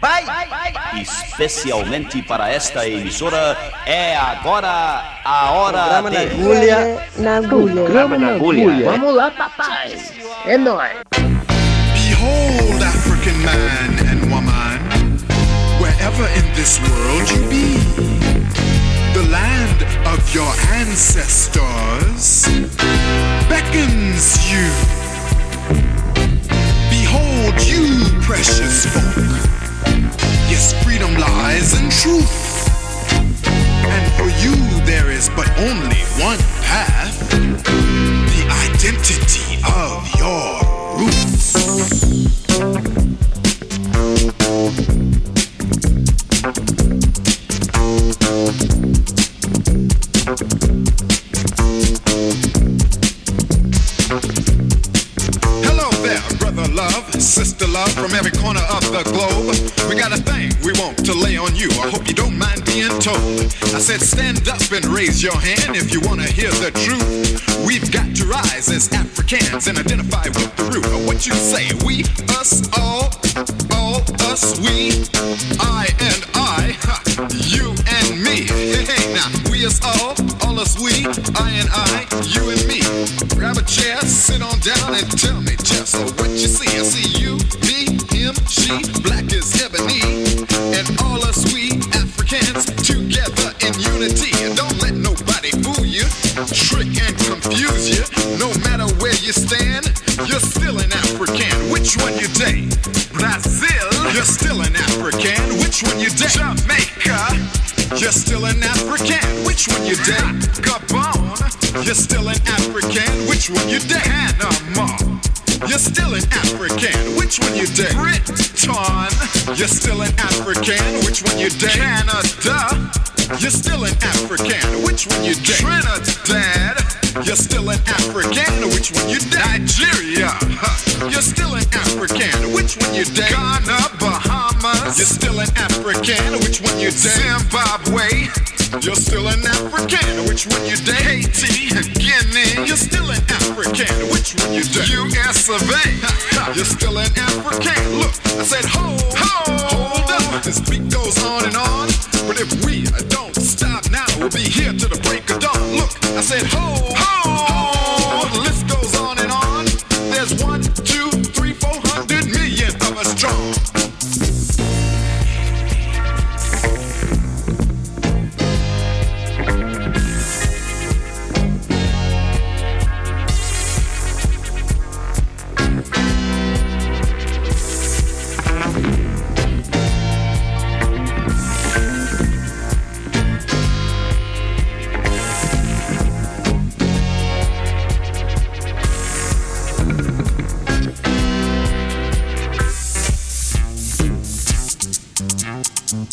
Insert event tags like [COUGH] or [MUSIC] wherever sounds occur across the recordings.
Vai, especialmente para esta emissora, é agora a hora Programa na de... agulha. Na agulha. Programa na agulha. Vamos lá, papai. É nóis. Behold, African man and woman, wherever in this world you be, the land of your ancestors beckons you. Behold, you precious folk. Yes, freedom lies in truth. And for you, there is but only one path the identity of your roots. Hello there, brother love, sister love from every corner of the globe. To lay on you. I hope you don't mind being told. I said stand up and raise your hand if you want to hear the truth. We've got to rise as Africans and identify with the root of what you say. We, us, all, all, us, we, I and I, ha, you and me. Hey, hey, now, we us all, all us we, I and I, you and me. Grab a chair, sit on down and tell me just what you see. I see you, me, him, she, black as ebony, and all us we Africans together in unity. And don't let nobody fool you, trick and confuse you. No matter where you stand, you're still an African. Which one you take? Brazil, you're still an African. Which one you take? Jamaica. You're still an African. Which one you date? Gabon. You're still an African. Which one you date? Panama. You're still an African. Which one you date? Britain. You're still an African. Which one you date? Canada. You're still an African. Which one you date? Trinidad. You're still an African. Which one you date? Nigeria. You're still an African. Which one you date? Ghana, Bahamas. You're still an African. Which one you date? Zimbabwe. You're still an African. Which one you date? Haiti, Guinea. You're still an African. Which one you date? US of A. [LAUGHS] You're still an African. Look, I said hold, hold, hold up. This beat goes on and on. But if we don't stop now, we'll be here till the break of dawn. Look, I said hold, hold. The list goes on and on. There's one, two, three, four hundred million of us strong.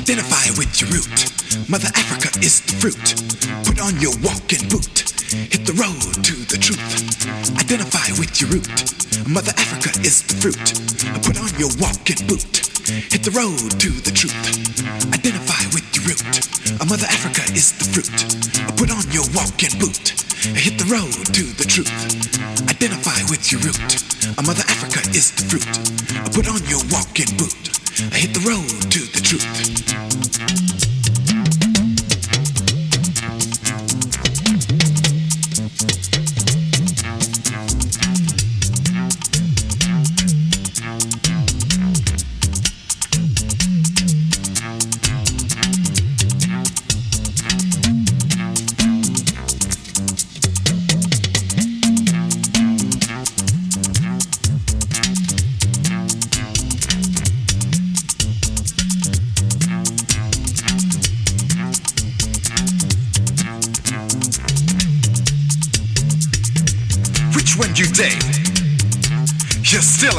Identify with your root. Mother Africa is the fruit. Put on your walking boot. Hit the road to the truth. Identify with your root. Mother Africa is the fruit. Put on your walking boot. Hit the road to the truth. Identify with your root. Mother Africa is the fruit. Put on your walking boot. Hit the road to the truth. Identify with your root. Mother Africa is the fruit. Put on your walking boot. I hit the road to the truth.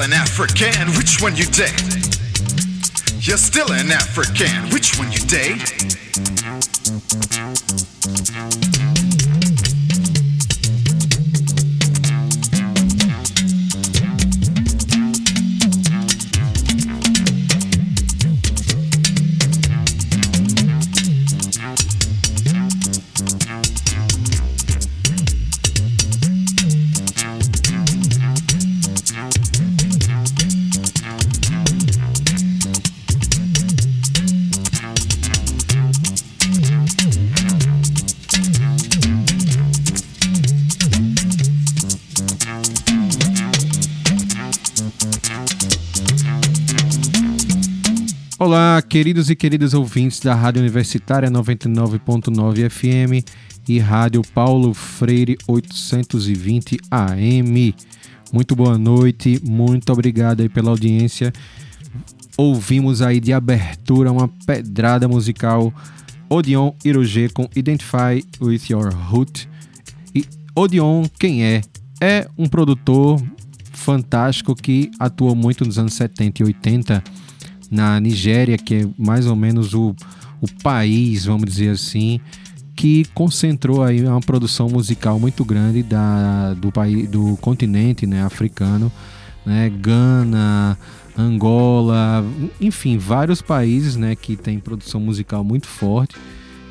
An African. Which one you date? You're still an African. Which one you dig? Queridos e queridas ouvintes da Rádio Universitária 99.9 FM e Rádio Paulo Freire 820 AM. Muito boa noite, muito obrigado aí pela audiência. Ouvimos aí de abertura uma pedrada musical Odeon Iroge com Identify With Your Root. E Odeon, quem é? É um produtor fantástico que atuou muito nos anos 70 e 80 na Nigéria, que é mais ou menos o, o país, vamos dizer assim, que concentrou aí uma produção musical muito grande da, do, país, do continente né, africano, né, Gana, Angola, enfim, vários países né, que têm produção musical muito forte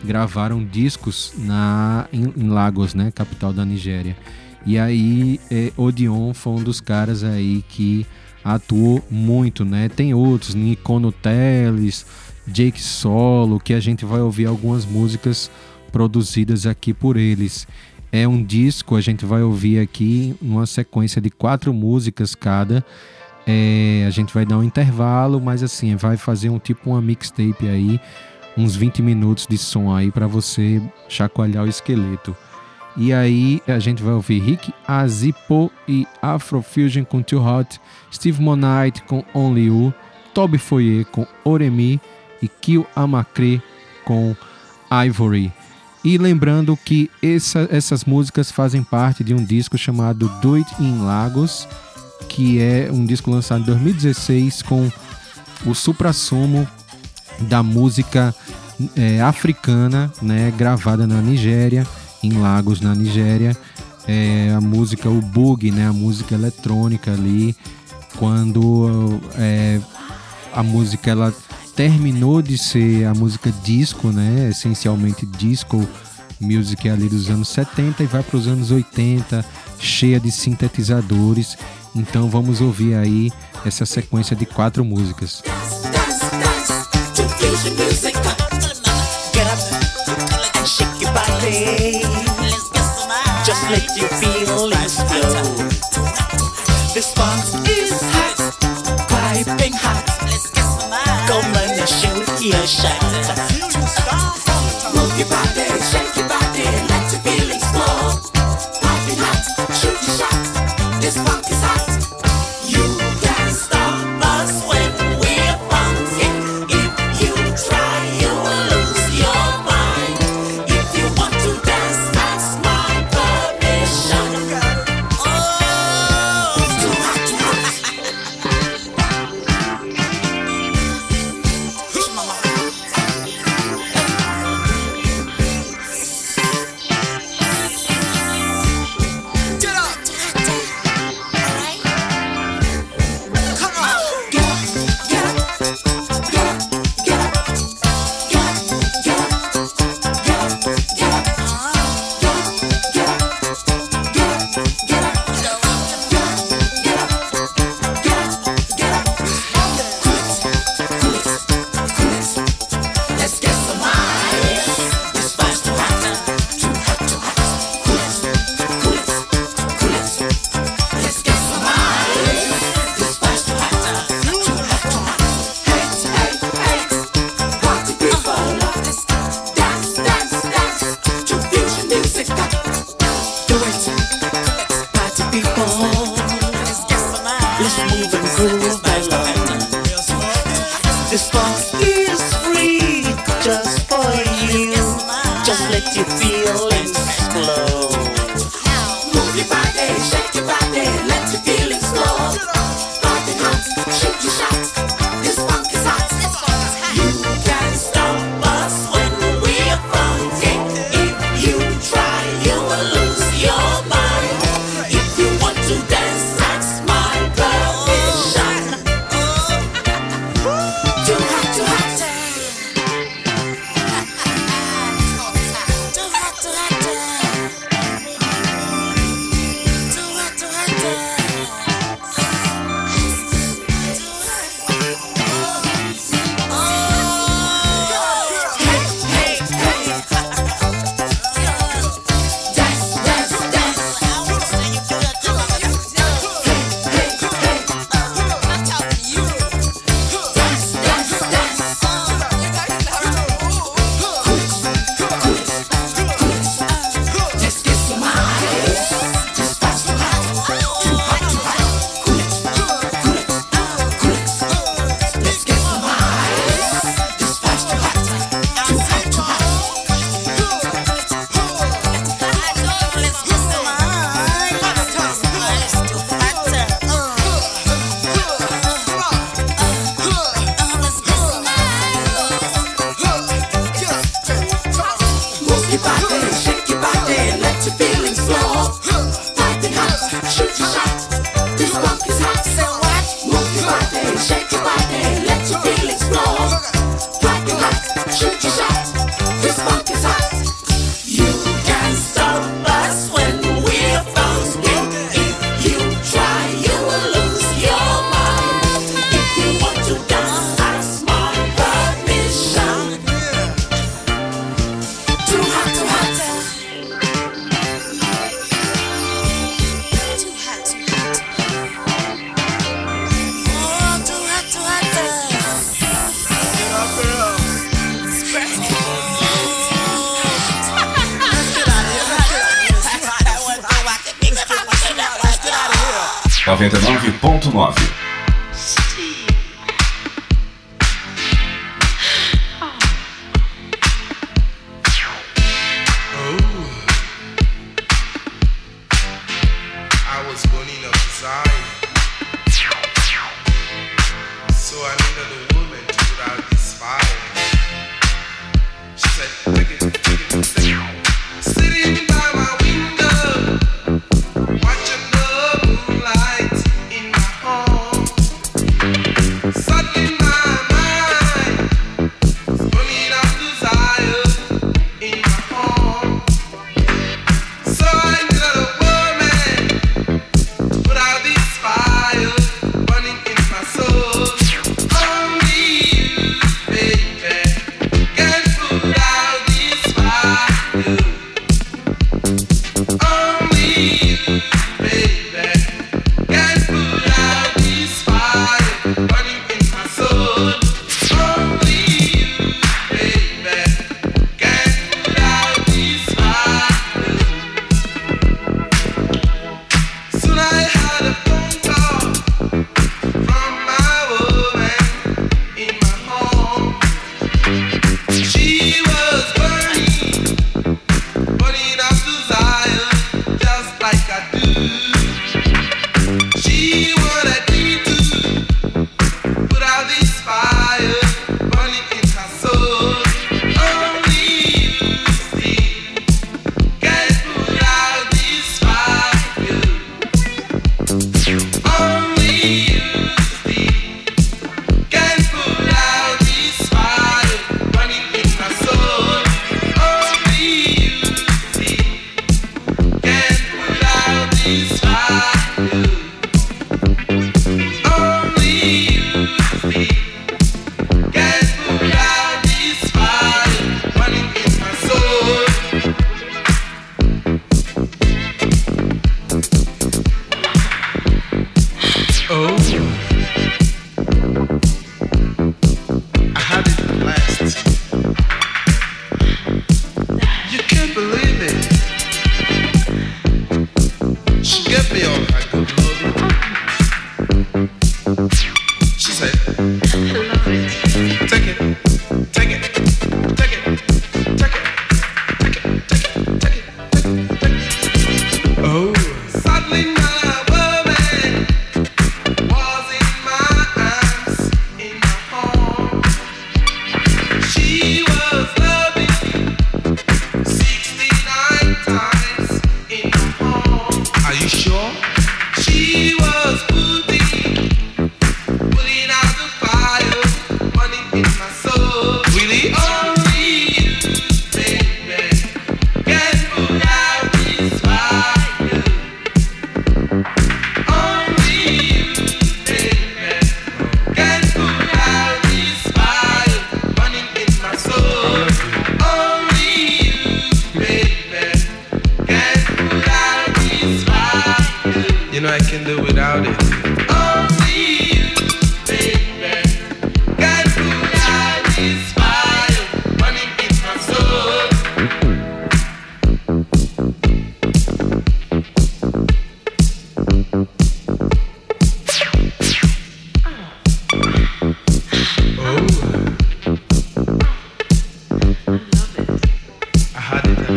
gravaram discos na, em, em Lagos, né, capital da Nigéria. E aí é, Odeon foi um dos caras aí que atuou muito, né? Tem outros, Nicono Teles, Jake Solo, que a gente vai ouvir algumas músicas produzidas aqui por eles. É um disco, a gente vai ouvir aqui uma sequência de quatro músicas cada. É, a gente vai dar um intervalo, mas assim, vai fazer um tipo uma mixtape aí, uns 20 minutos de som aí para você chacoalhar o esqueleto. E aí a gente vai ouvir Rick Azipo e Afrofusion com Too Hot, Steve Monite com Only You, Toby Foyer com Oremi e Kill Amacre com Ivory. E lembrando que essa, essas músicas fazem parte de um disco chamado Do It in Lagos, que é um disco lançado em 2016 com o supra-sumo da música é, africana, né, gravada na Nigéria em Lagos, na Nigéria. É, a música, o bug, né, a música eletrônica ali, quando é, a música ela terminou de ser a música disco, né, essencialmente disco music ali dos anos 70 e vai para os anos 80, cheia de sintetizadores. Então vamos ouvir aí essa sequência de quatro músicas. Just let your feelings flow. This funk is hot, piping hot. Come and shoot your shot. Move your body, shake your body, let your feelings flow. Piping hot, shoot your shot. This funk is hot.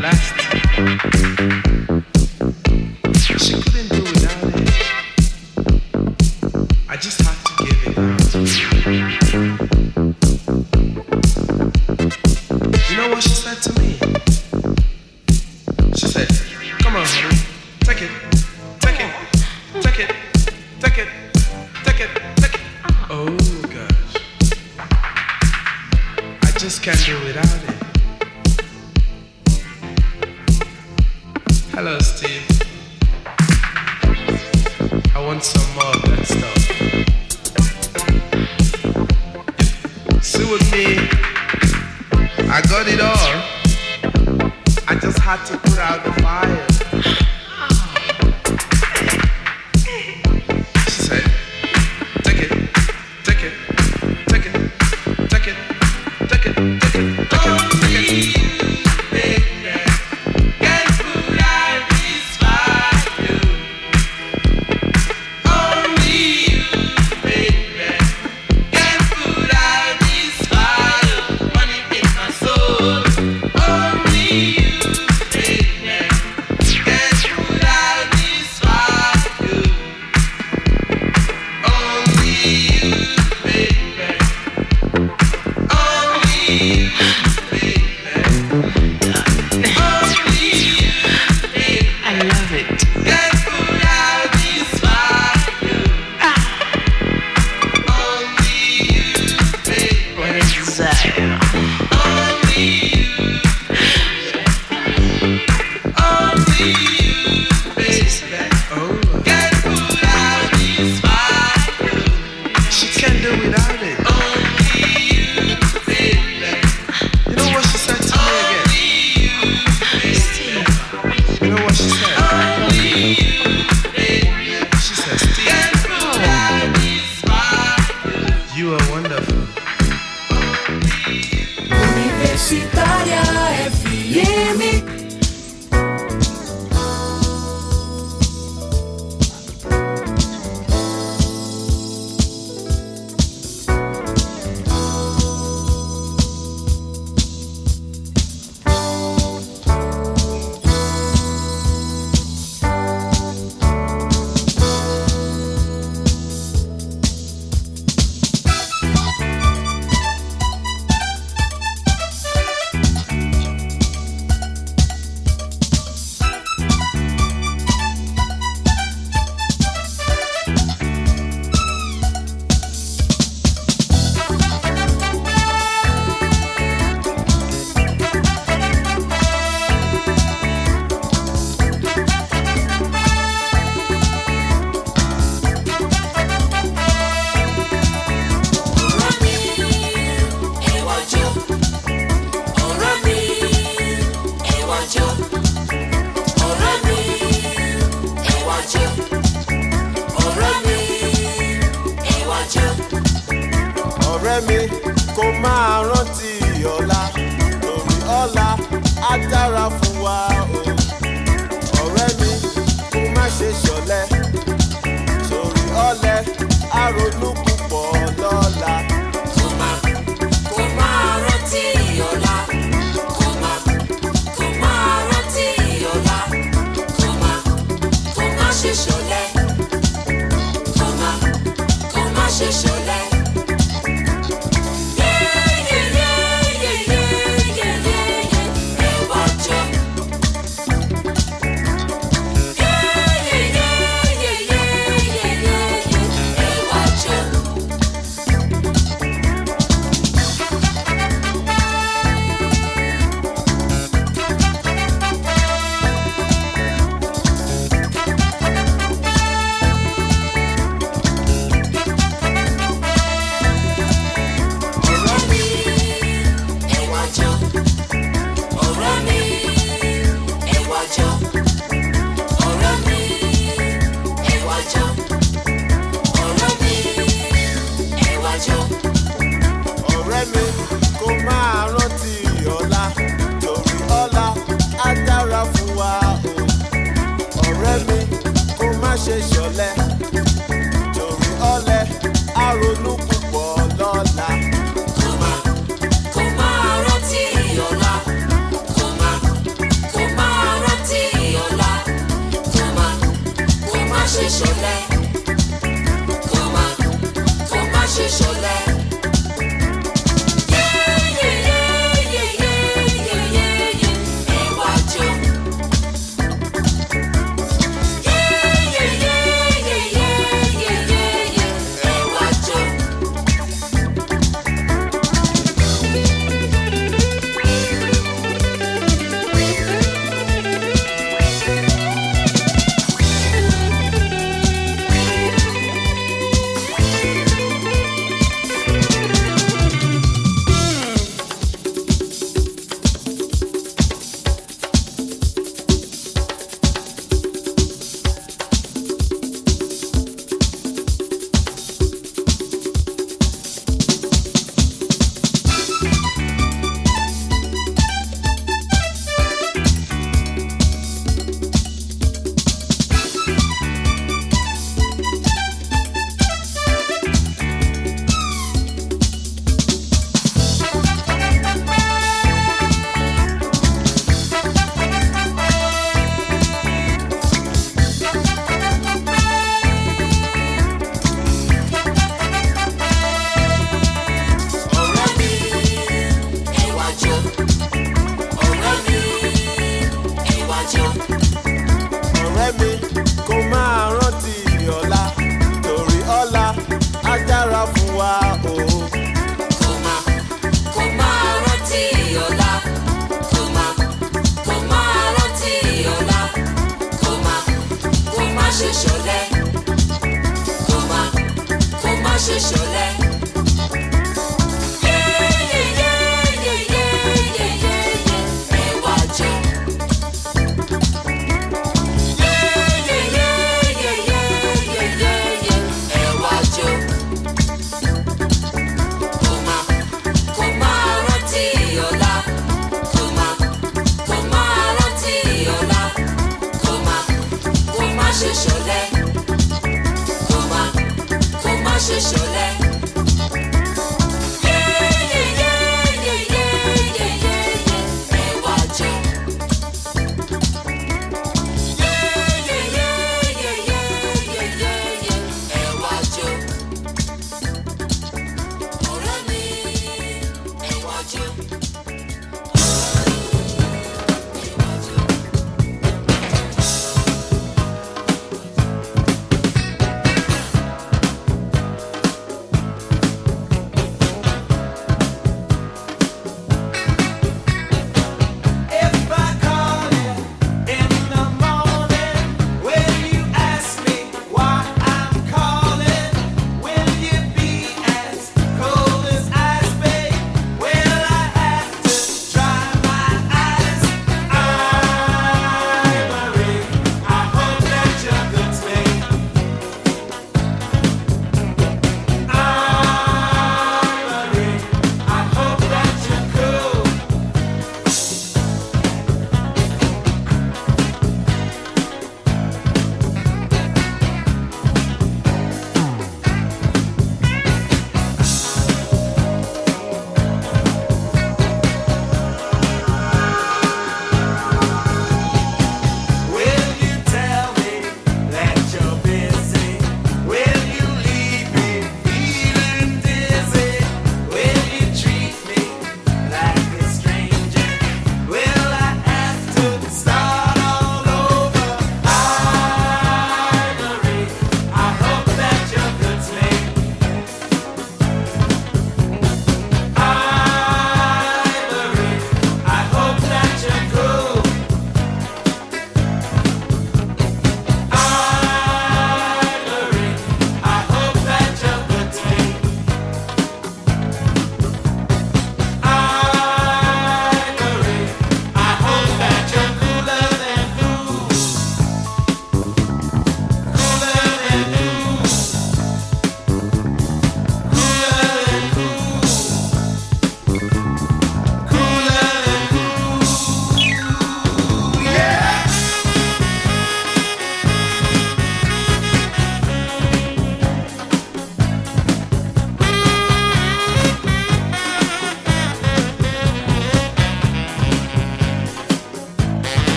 left. Single Thank.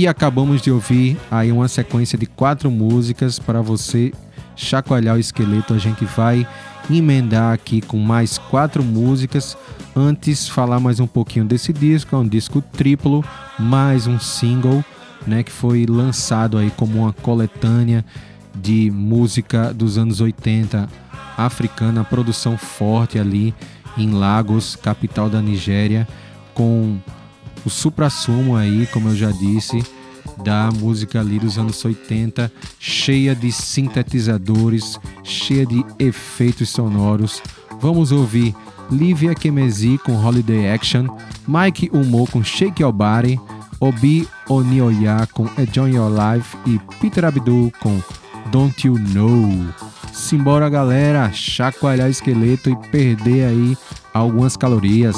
E acabamos de ouvir aí uma sequência de quatro músicas para você chacoalhar o esqueleto. A gente vai emendar aqui com mais quatro músicas. Antes, falar mais um pouquinho desse disco. É um disco triplo, mais um single, né? Que foi lançado aí como uma coletânea de música dos anos 80 africana, produção forte ali em Lagos, capital da Nigéria, com o supra-sumo aí, como eu já disse, da música ali dos anos 80, cheia de sintetizadores, cheia de efeitos sonoros. Vamos ouvir Livia Kemezi com Holiday Action, Mike Umo com Shake Your Body, Obi Onioya com Enjoy Your Life e Peter Abdul com Don't You Know. Simbora galera, chacoalhar esqueleto e perder aí algumas calorias.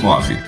101.9.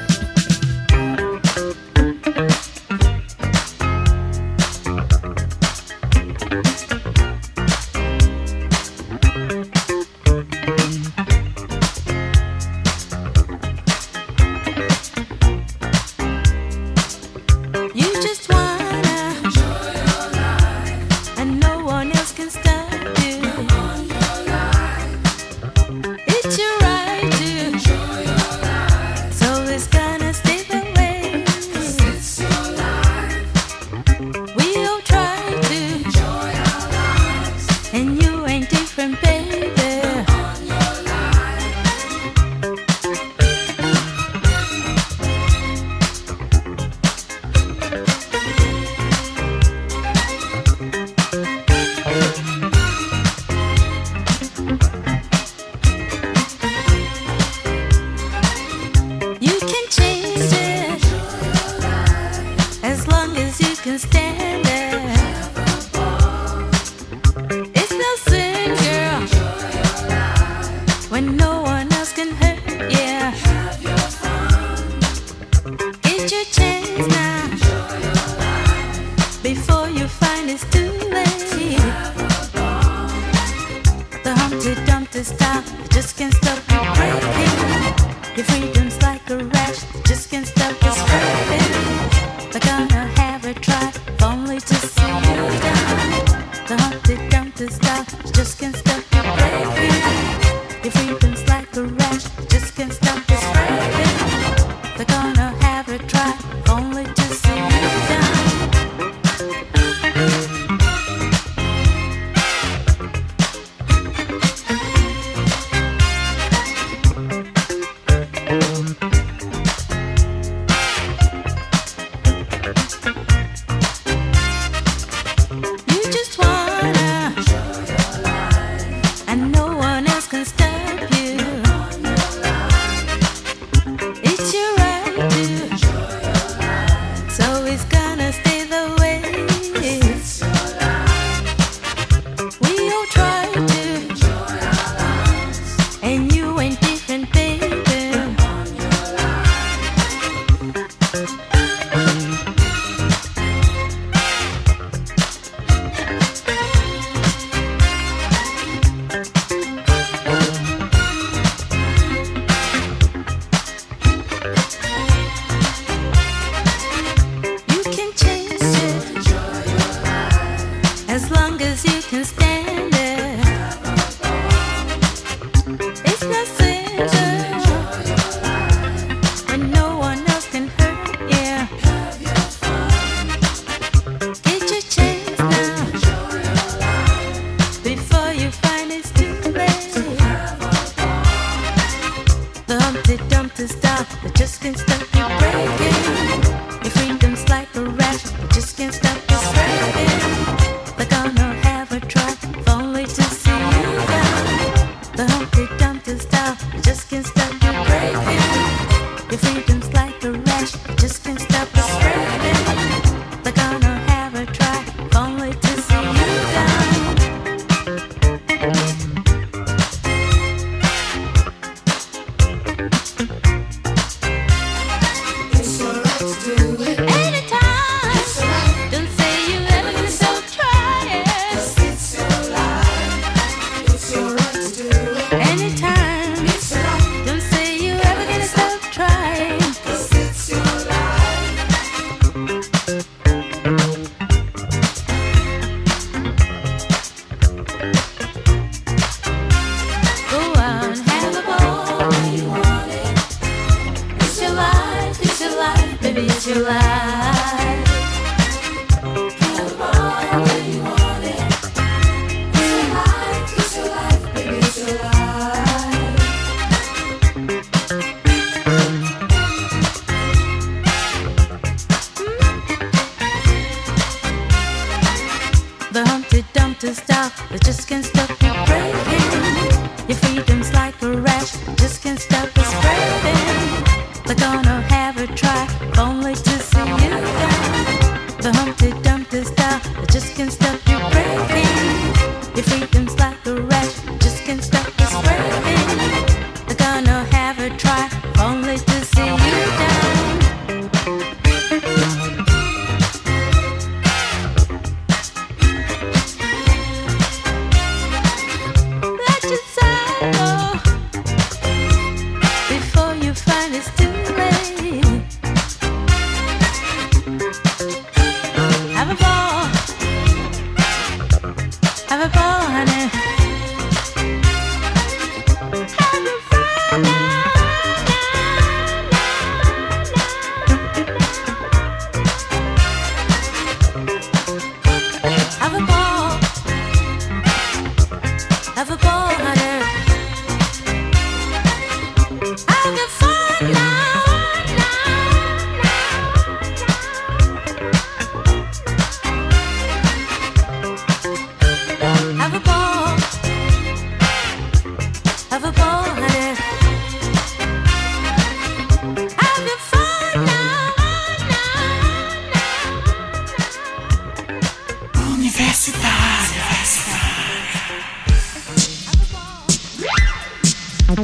Thank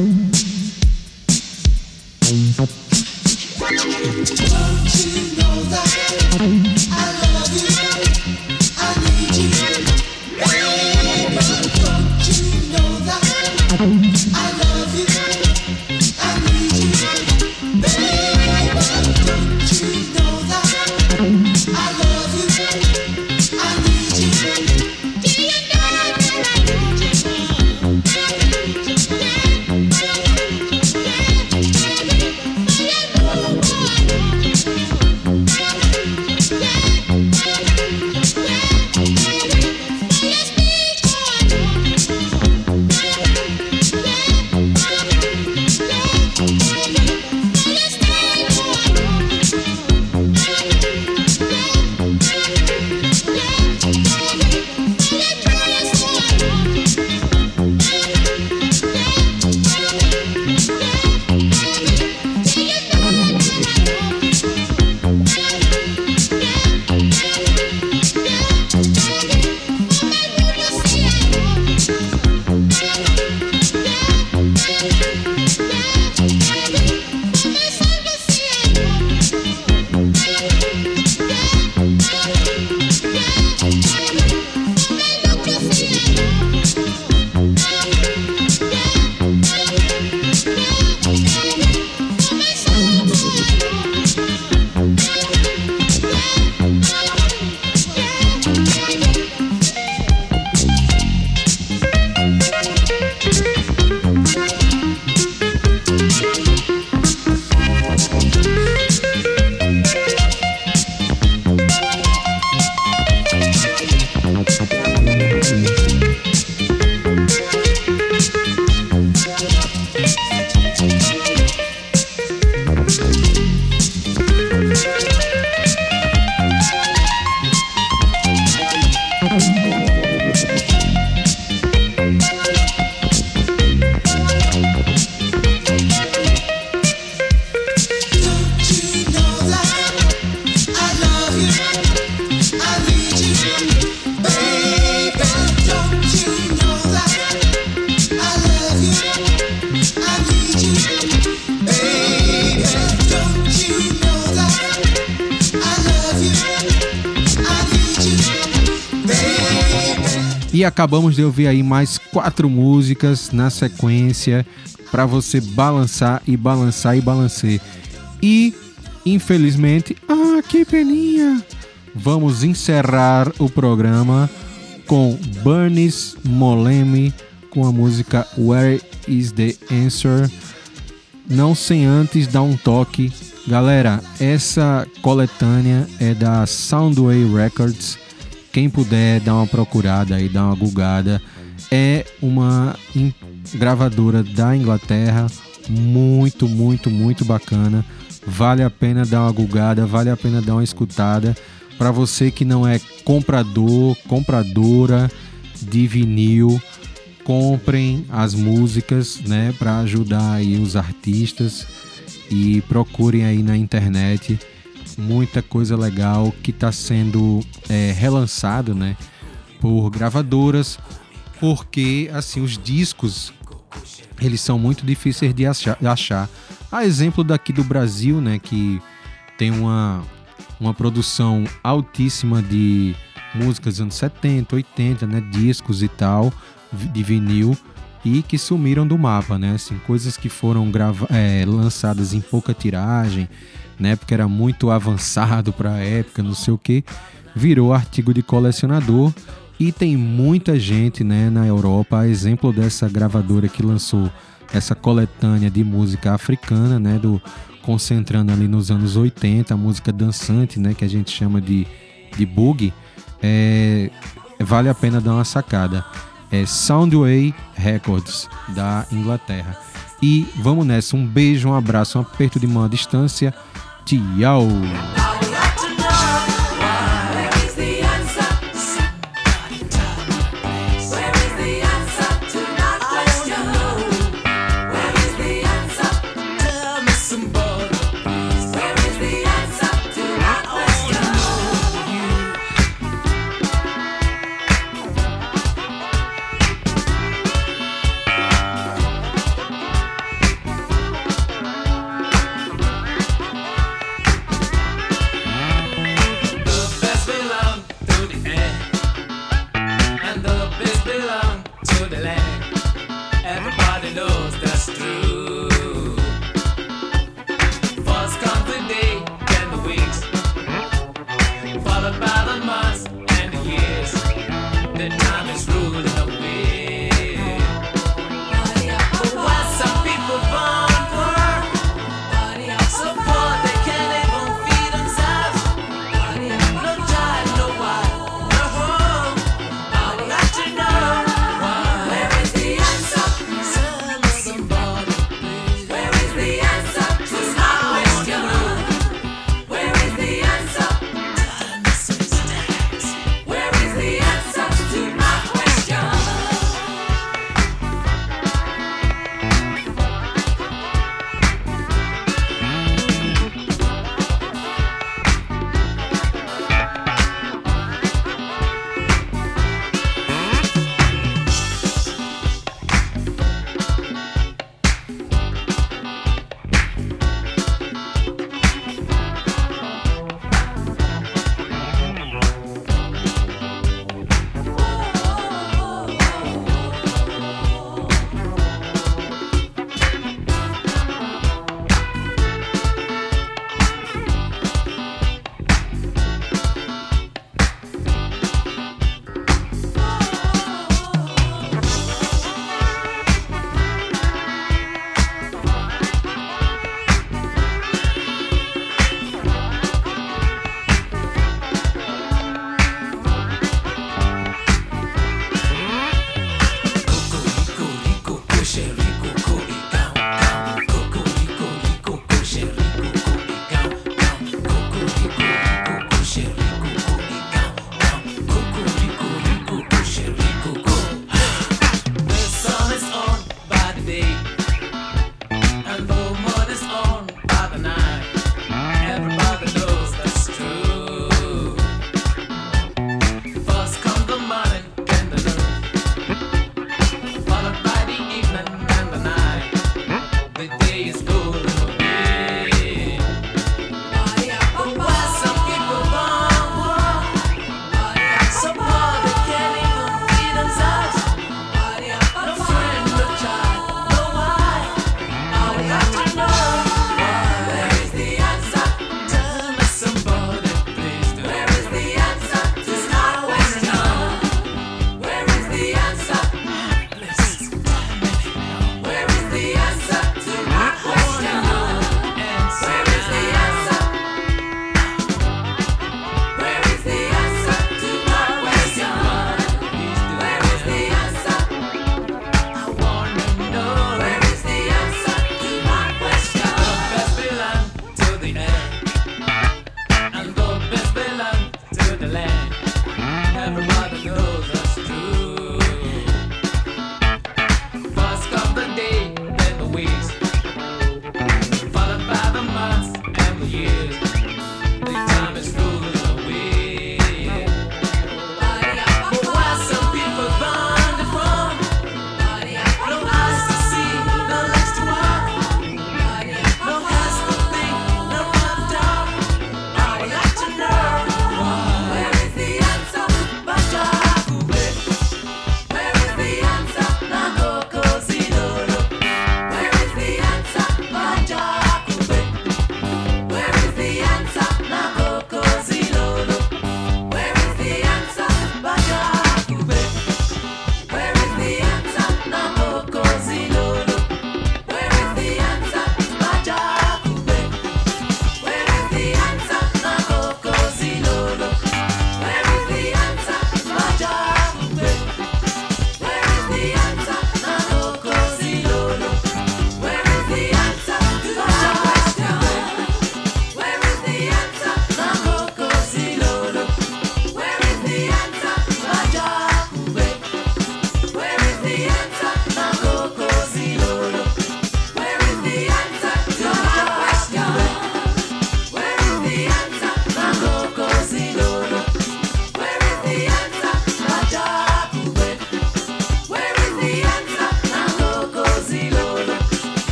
you. acabamos de ouvir aí mais quatro músicas na sequência para você balançar e balançar e balançar E, infelizmente, ah, que peninha! Vamos encerrar o programa com Burns Moleme com a música Where is the Answer? Não sem antes dar um toque. Galera, essa coletânea é da Soundway Records quem puder dar uma procurada e dar uma gugada, é uma gravadora da Inglaterra, muito, muito, muito bacana. Vale a pena dar uma gugada, vale a pena dar uma escutada. Para você que não é comprador, compradora de vinil, comprem as músicas, né, para ajudar aí os artistas e procurem aí na internet muita coisa legal que está sendo é, relançado, né, por gravadoras, porque assim os discos eles são muito difíceis de achar. A exemplo daqui do Brasil, né, que tem uma uma produção altíssima de músicas dos anos 70, 80, né, discos e tal, de vinil e que sumiram do mapa, né? Assim, coisas que foram grava é, lançadas em pouca tiragem, né? Porque era muito avançado para a época, não sei o que, virou artigo de colecionador e tem muita gente, né, na Europa, exemplo dessa gravadora que lançou essa coletânea de música africana, né, do concentrando ali nos anos 80, a música dançante, né, que a gente chama de, de boogie, é, vale a pena dar uma sacada. É Soundway Records, da Inglaterra. E vamos nessa, um beijo, um abraço, um aperto de mão à distância. Tchau!